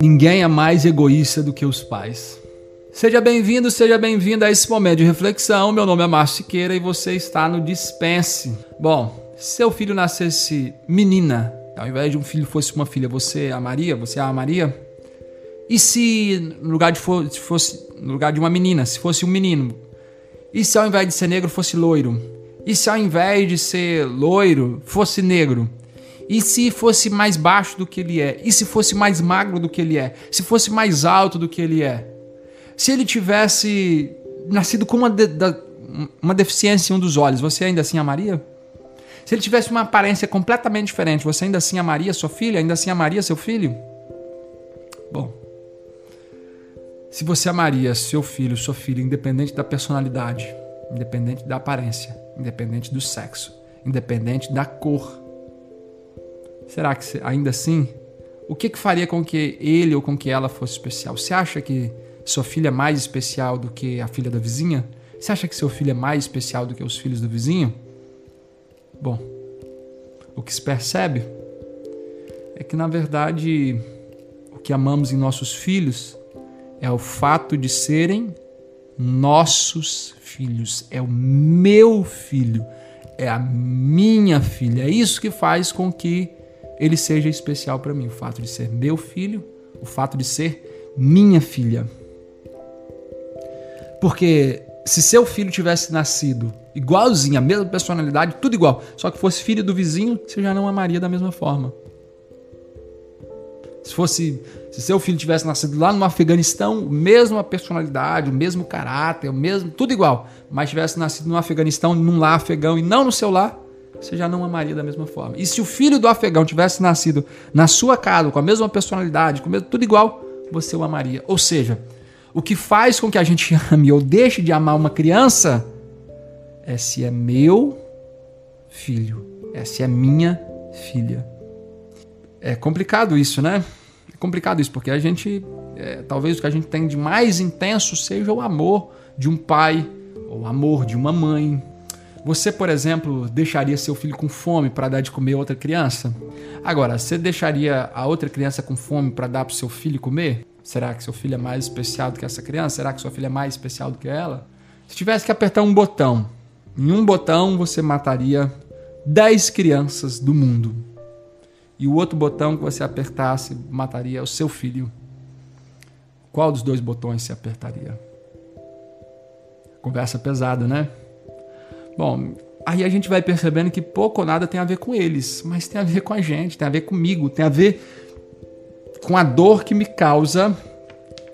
Ninguém é mais egoísta do que os pais. Seja bem-vindo, seja bem-vinda a esse momento de reflexão. Meu nome é Márcio Siqueira e você está no Dispense. Bom, se seu filho nascesse menina, ao invés de um filho fosse uma filha, você amaria? Você a amaria? E se no lugar de, se fosse no lugar de uma menina, se fosse um menino? E se ao invés de ser negro fosse loiro? E se ao invés de ser loiro fosse negro? E se fosse mais baixo do que ele é? E se fosse mais magro do que ele é? Se fosse mais alto do que ele é? Se ele tivesse nascido com uma, de, da, uma deficiência em um dos olhos, você ainda assim amaria? Se ele tivesse uma aparência completamente diferente, você ainda assim amaria sua filha? Ainda assim amaria seu filho? Bom, se você amaria seu filho, sua filha, independente da personalidade, independente da aparência, independente do sexo, independente da cor, Será que ainda assim, o que, que faria com que ele ou com que ela fosse especial? Você acha que sua filha é mais especial do que a filha da vizinha? Você acha que seu filho é mais especial do que os filhos do vizinho? Bom, o que se percebe é que na verdade o que amamos em nossos filhos é o fato de serem nossos filhos, é o meu filho, é a minha filha. É isso que faz com que ele seja especial para mim. O fato de ser meu filho, o fato de ser minha filha. Porque se seu filho tivesse nascido igualzinho, a mesma personalidade, tudo igual, só que fosse filho do vizinho, você já não amaria da mesma forma. Se fosse, se seu filho tivesse nascido lá no Afeganistão, mesma personalidade, o mesmo caráter, o mesmo, tudo igual, mas tivesse nascido no Afeganistão, num lar afegão e não no seu lar, você já não amaria da mesma forma. E se o filho do afegão tivesse nascido na sua casa, com a mesma personalidade, com tudo igual, você o amaria. Ou seja, o que faz com que a gente ame ou deixe de amar uma criança é se é meu filho, é se é minha filha. É complicado isso, né? É complicado isso, porque a gente, é, talvez o que a gente tem de mais intenso seja o amor de um pai, ou o amor de uma mãe, você, por exemplo, deixaria seu filho com fome para dar de comer a outra criança? Agora, você deixaria a outra criança com fome para dar para seu filho comer? Será que seu filho é mais especial do que essa criança? Será que sua filha é mais especial do que ela? Se tivesse que apertar um botão, em um botão você mataria 10 crianças do mundo. E o outro botão que você apertasse mataria o seu filho. Qual dos dois botões você apertaria? Conversa pesada, né? Bom, aí a gente vai percebendo que pouco ou nada tem a ver com eles, mas tem a ver com a gente, tem a ver comigo, tem a ver com a dor que me causa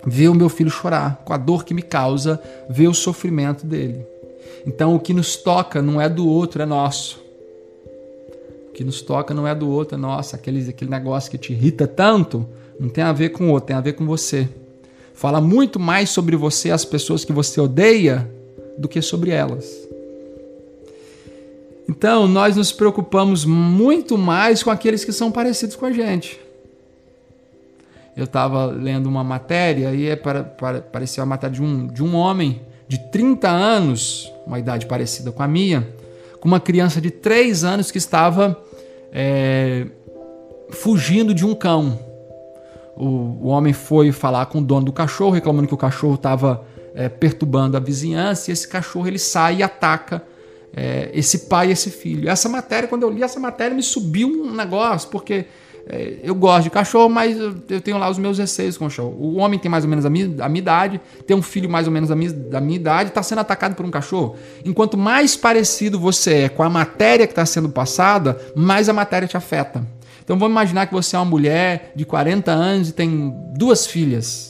ver o meu filho chorar, com a dor que me causa ver o sofrimento dele. Então o que nos toca não é do outro, é nosso. O que nos toca não é do outro, é nosso. Aquele, aquele negócio que te irrita tanto não tem a ver com o outro, tem a ver com você. Fala muito mais sobre você, as pessoas que você odeia, do que sobre elas. Então, nós nos preocupamos muito mais com aqueles que são parecidos com a gente. Eu estava lendo uma matéria e é para, para, parecia a matéria de um, de um homem de 30 anos, uma idade parecida com a minha, com uma criança de 3 anos que estava é, fugindo de um cão. O, o, homem foi falar com o dono do cachorro, reclamando que o cachorro estava é, perturbando a vizinhança, e esse cachorro ele sai e ataca é, esse pai e esse filho. Essa matéria, quando eu li essa matéria, me subiu um negócio, porque é, eu gosto de cachorro, mas eu tenho lá os meus receios com o cachorro. O homem tem mais ou menos a minha, a minha idade, tem um filho mais ou menos minha, da minha idade, está sendo atacado por um cachorro. Enquanto mais parecido você é com a matéria que está sendo passada, mais a matéria te afeta. Então vamos imaginar que você é uma mulher de 40 anos e tem duas filhas.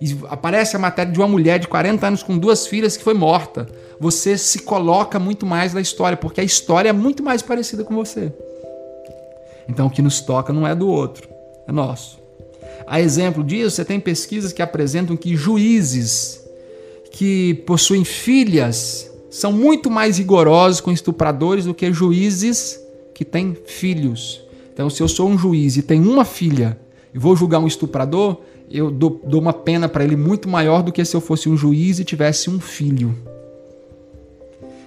E aparece a matéria de uma mulher de 40 anos com duas filhas que foi morta você se coloca muito mais na história, porque a história é muito mais parecida com você. Então o que nos toca não é do outro, é nosso. A exemplo disso, você tem pesquisas que apresentam que juízes que possuem filhas são muito mais rigorosos com estupradores do que juízes que têm filhos. Então, se eu sou um juiz e tenho uma filha e vou julgar um estuprador, eu dou, dou uma pena para ele muito maior do que se eu fosse um juiz e tivesse um filho.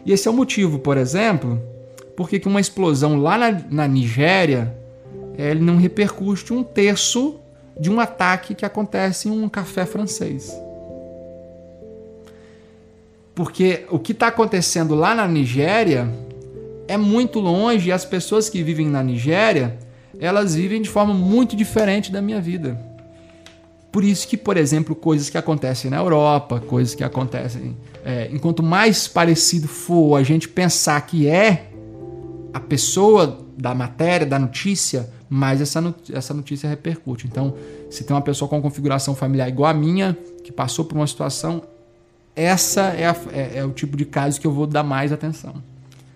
E esse é o motivo, por exemplo, por que uma explosão lá na, na Nigéria ele não repercute um terço de um ataque que acontece em um café francês. Porque o que está acontecendo lá na Nigéria é muito longe e as pessoas que vivem na Nigéria elas vivem de forma muito diferente da minha vida. Por isso que, por exemplo, coisas que acontecem na Europa, coisas que acontecem. É, enquanto mais parecido for a gente pensar que é a pessoa da matéria, da notícia, mais essa, notícia, essa notícia repercute. Então, se tem uma pessoa com configuração familiar igual a minha, que passou por uma situação, essa é, a, é, é o tipo de caso que eu vou dar mais atenção.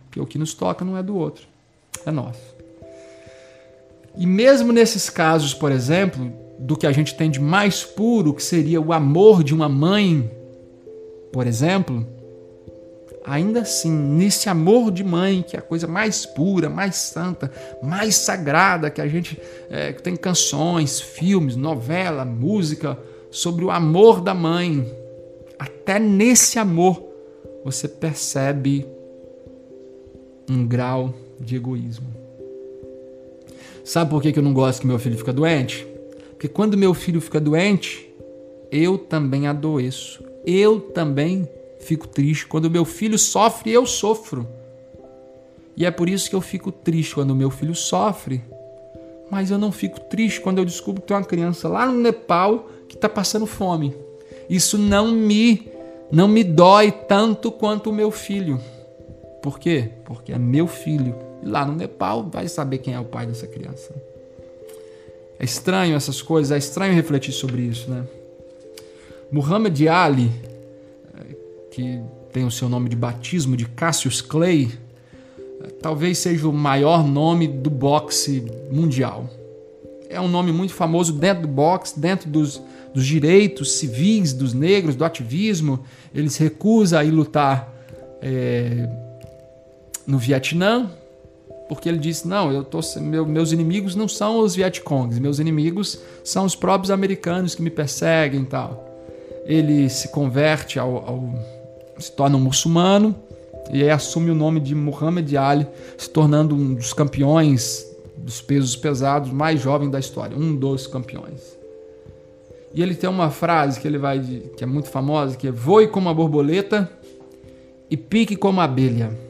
Porque o que nos toca não é do outro, é nosso. E mesmo nesses casos, por exemplo, do que a gente tem de mais puro, que seria o amor de uma mãe, por exemplo, ainda assim, nesse amor de mãe, que é a coisa mais pura, mais santa, mais sagrada, que a gente é, tem canções, filmes, novela, música sobre o amor da mãe, até nesse amor você percebe um grau de egoísmo. Sabe por que eu não gosto que meu filho fica doente? Porque quando meu filho fica doente, eu também adoeço. Eu também fico triste. Quando meu filho sofre, eu sofro. E é por isso que eu fico triste quando meu filho sofre. Mas eu não fico triste quando eu descubro que tem uma criança lá no Nepal que está passando fome. Isso não me não me dói tanto quanto o meu filho. Por quê? Porque é meu filho lá no Nepal, vai saber quem é o pai dessa criança. É estranho essas coisas, é estranho refletir sobre isso, né? Muhammad Ali, que tem o seu nome de batismo de Cassius Clay, talvez seja o maior nome do boxe mundial. É um nome muito famoso dentro do boxe, dentro dos, dos direitos civis dos negros, do ativismo. Ele se recusa a ir lutar é, no Vietnã, porque ele disse: Não, eu tô, meu, meus inimigos não são os Vietcongs, meus inimigos são os próprios americanos que me perseguem e tal. Ele se converte ao, ao se torna um muçulmano e aí assume o nome de Muhammad Ali, se tornando um dos campeões dos pesos pesados mais jovem da história, um dos campeões. E ele tem uma frase que ele vai que é muito famosa, que é voe como a borboleta e pique como a abelha.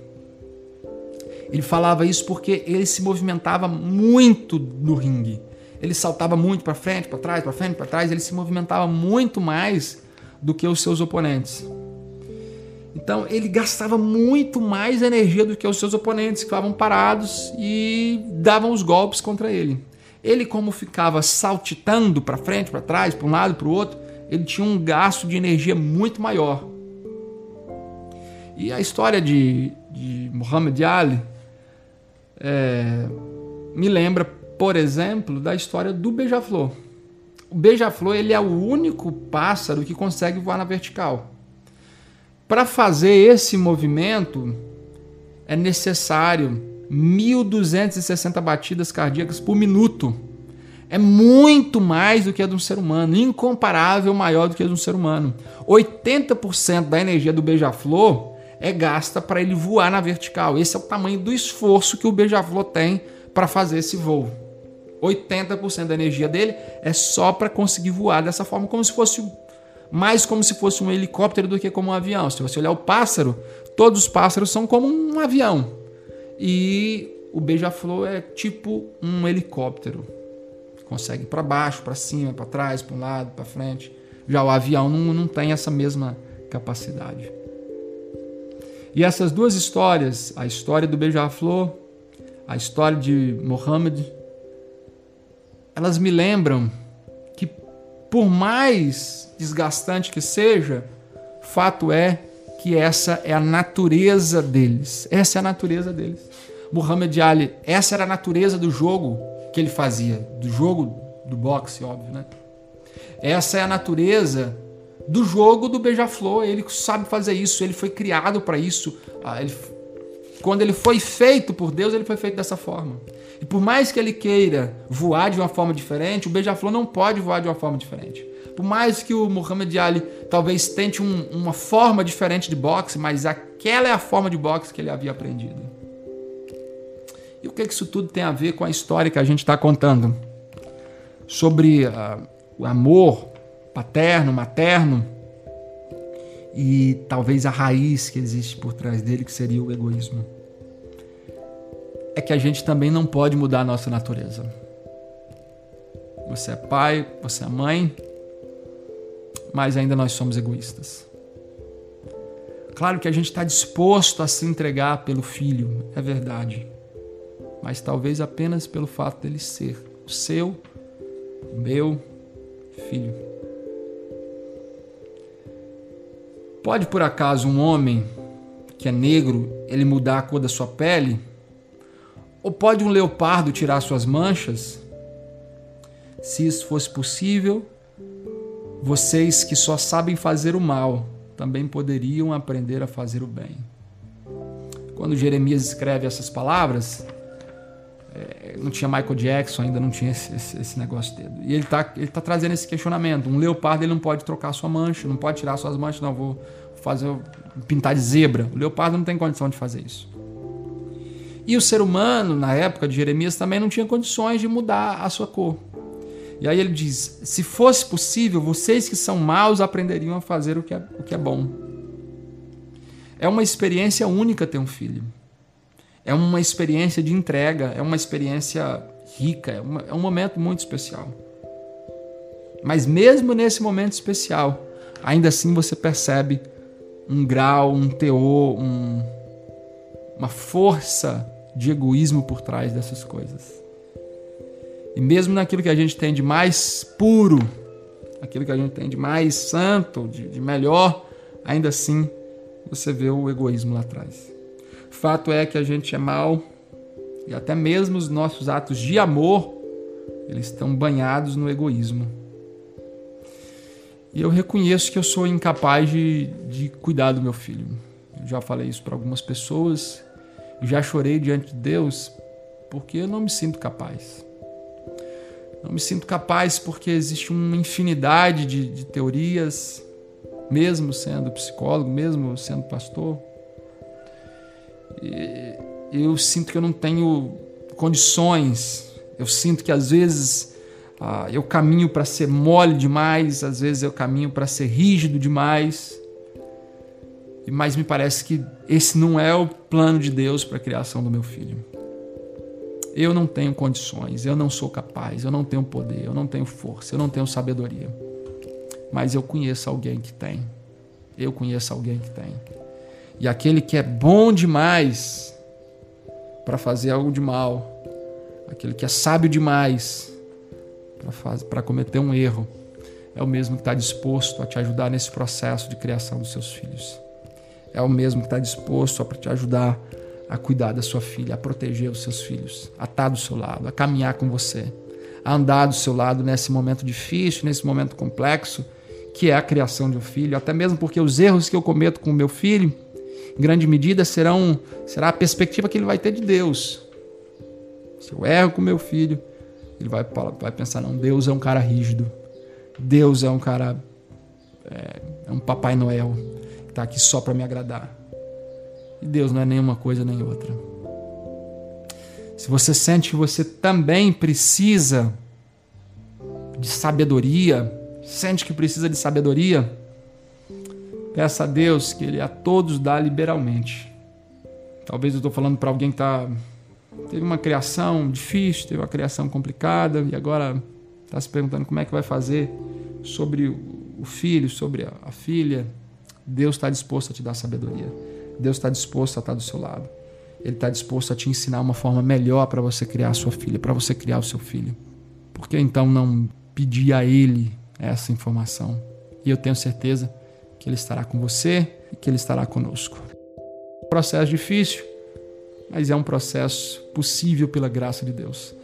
Ele falava isso porque ele se movimentava muito no ringue. Ele saltava muito para frente, para trás, para frente, para trás. Ele se movimentava muito mais do que os seus oponentes. Então ele gastava muito mais energia do que os seus oponentes que ficavam parados e davam os golpes contra ele. Ele, como ficava saltitando para frente, para trás, para um lado, para o outro, ele tinha um gasto de energia muito maior. E a história de, de Muhammad Ali é, me lembra, por exemplo, da história do beija-flor. O beija-flor ele é o único pássaro que consegue voar na vertical. Para fazer esse movimento é necessário 1.260 batidas cardíacas por minuto. É muito mais do que a de um ser humano, incomparável maior do que a de um ser humano. 80% da energia do beija-flor é gasta para ele voar na vertical. Esse é o tamanho do esforço que o beija-flor tem para fazer esse voo. 80% da energia dele é só para conseguir voar dessa forma, como se fosse mais como se fosse um helicóptero do que como um avião. Se você olhar o pássaro, todos os pássaros são como um avião. E o beija-flor é tipo um helicóptero. Consegue para baixo, para cima, para trás, para um lado, para frente. Já o avião não, não tem essa mesma capacidade. E essas duas histórias, a história do beija-flor, a história de Mohammed, elas me lembram que, por mais desgastante que seja, fato é que essa é a natureza deles. Essa é a natureza deles. Muhammad Ali, essa era a natureza do jogo que ele fazia, do jogo do boxe, óbvio, né? Essa é a natureza do jogo do Beija-Flor. Ele sabe fazer isso, ele foi criado para isso. Ah, ele, quando ele foi feito por Deus, ele foi feito dessa forma. E por mais que ele queira voar de uma forma diferente, o Beija-Flor não pode voar de uma forma diferente. Por mais que o Muhammad Ali talvez tente um, uma forma diferente de boxe, mas aquela é a forma de boxe que ele havia aprendido. E o que isso tudo tem a ver com a história que a gente está contando? Sobre uh, o amor paterno, materno e talvez a raiz que existe por trás dele, que seria o egoísmo. É que a gente também não pode mudar a nossa natureza. Você é pai, você é mãe, mas ainda nós somos egoístas. Claro que a gente está disposto a se entregar pelo filho, é verdade. Mas talvez apenas pelo fato dele ser o seu, o meu filho. Pode por acaso um homem que é negro, ele mudar a cor da sua pele? Ou pode um leopardo tirar suas manchas? Se isso fosse possível, vocês que só sabem fazer o mal também poderiam aprender a fazer o bem. Quando Jeremias escreve essas palavras, não tinha Michael Jackson, ainda não tinha esse, esse, esse negócio dele. E ele está ele tá trazendo esse questionamento. Um leopardo ele não pode trocar sua mancha, não pode tirar suas manchas, não, vou fazer pintar de zebra. O leopardo não tem condição de fazer isso. E o ser humano, na época de Jeremias, também não tinha condições de mudar a sua cor. E aí ele diz: se fosse possível, vocês que são maus aprenderiam a fazer o que é, o que é bom. É uma experiência única ter um filho. É uma experiência de entrega, é uma experiência rica, é, uma, é um momento muito especial. Mas mesmo nesse momento especial, ainda assim você percebe um grau, um teor, um, uma força de egoísmo por trás dessas coisas. E mesmo naquilo que a gente tem de mais puro, aquilo que a gente tem de mais santo, de, de melhor, ainda assim você vê o egoísmo lá atrás. Fato é que a gente é mal e até mesmo os nossos atos de amor, eles estão banhados no egoísmo. E eu reconheço que eu sou incapaz de, de cuidar do meu filho. Eu já falei isso para algumas pessoas, já chorei diante de Deus porque eu não me sinto capaz. Não me sinto capaz porque existe uma infinidade de, de teorias, mesmo sendo psicólogo, mesmo sendo pastor eu sinto que eu não tenho condições. Eu sinto que às vezes ah, eu caminho para ser mole demais, às vezes eu caminho para ser rígido demais. Mas me parece que esse não é o plano de Deus para a criação do meu filho. Eu não tenho condições, eu não sou capaz, eu não tenho poder, eu não tenho força, eu não tenho sabedoria. Mas eu conheço alguém que tem. Eu conheço alguém que tem. E aquele que é bom demais para fazer algo de mal, aquele que é sábio demais para cometer um erro, é o mesmo que está disposto a te ajudar nesse processo de criação dos seus filhos. É o mesmo que está disposto a te ajudar a cuidar da sua filha, a proteger os seus filhos, a estar do seu lado, a caminhar com você, a andar do seu lado nesse momento difícil, nesse momento complexo, que é a criação de um filho, até mesmo porque os erros que eu cometo com o meu filho em grande medida, serão, será a perspectiva que ele vai ter de Deus. Se eu erro com meu filho, ele vai, vai pensar: não, Deus é um cara rígido. Deus é um cara. É, é um Papai Noel que está aqui só para me agradar. E Deus não é nenhuma coisa nem outra. Se você sente que você também precisa de sabedoria, sente que precisa de sabedoria, Peça a Deus que Ele a todos dá liberalmente. Talvez eu estou falando para alguém que tá, teve uma criação difícil, teve uma criação complicada e agora está se perguntando como é que vai fazer sobre o filho, sobre a filha. Deus está disposto a te dar sabedoria. Deus está disposto a estar do seu lado. Ele está disposto a te ensinar uma forma melhor para você criar a sua filha, para você criar o seu filho. Por que então não pedir a Ele essa informação? E eu tenho certeza que Ele estará com você e que Ele estará conosco. Processo difícil, mas é um processo possível pela graça de Deus.